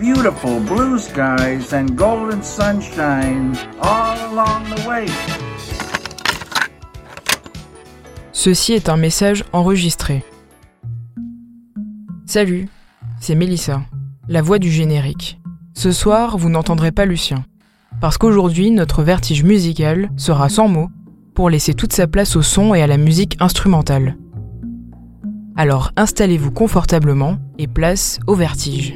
Beautiful blue skies and golden sunshine all along the way. Ceci est un message enregistré. Salut, c'est Mélissa, la voix du générique. Ce soir, vous n'entendrez pas Lucien, parce qu'aujourd'hui, notre vertige musical sera sans mots pour laisser toute sa place au son et à la musique instrumentale. Alors installez-vous confortablement et place au vertige.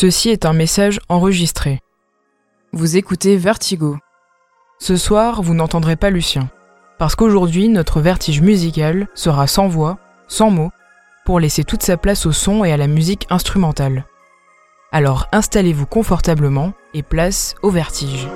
Ceci est un message enregistré. Vous écoutez Vertigo. Ce soir, vous n'entendrez pas Lucien, parce qu'aujourd'hui, notre vertige musical sera sans voix, sans mots, pour laisser toute sa place au son et à la musique instrumentale. Alors installez-vous confortablement et place au vertige.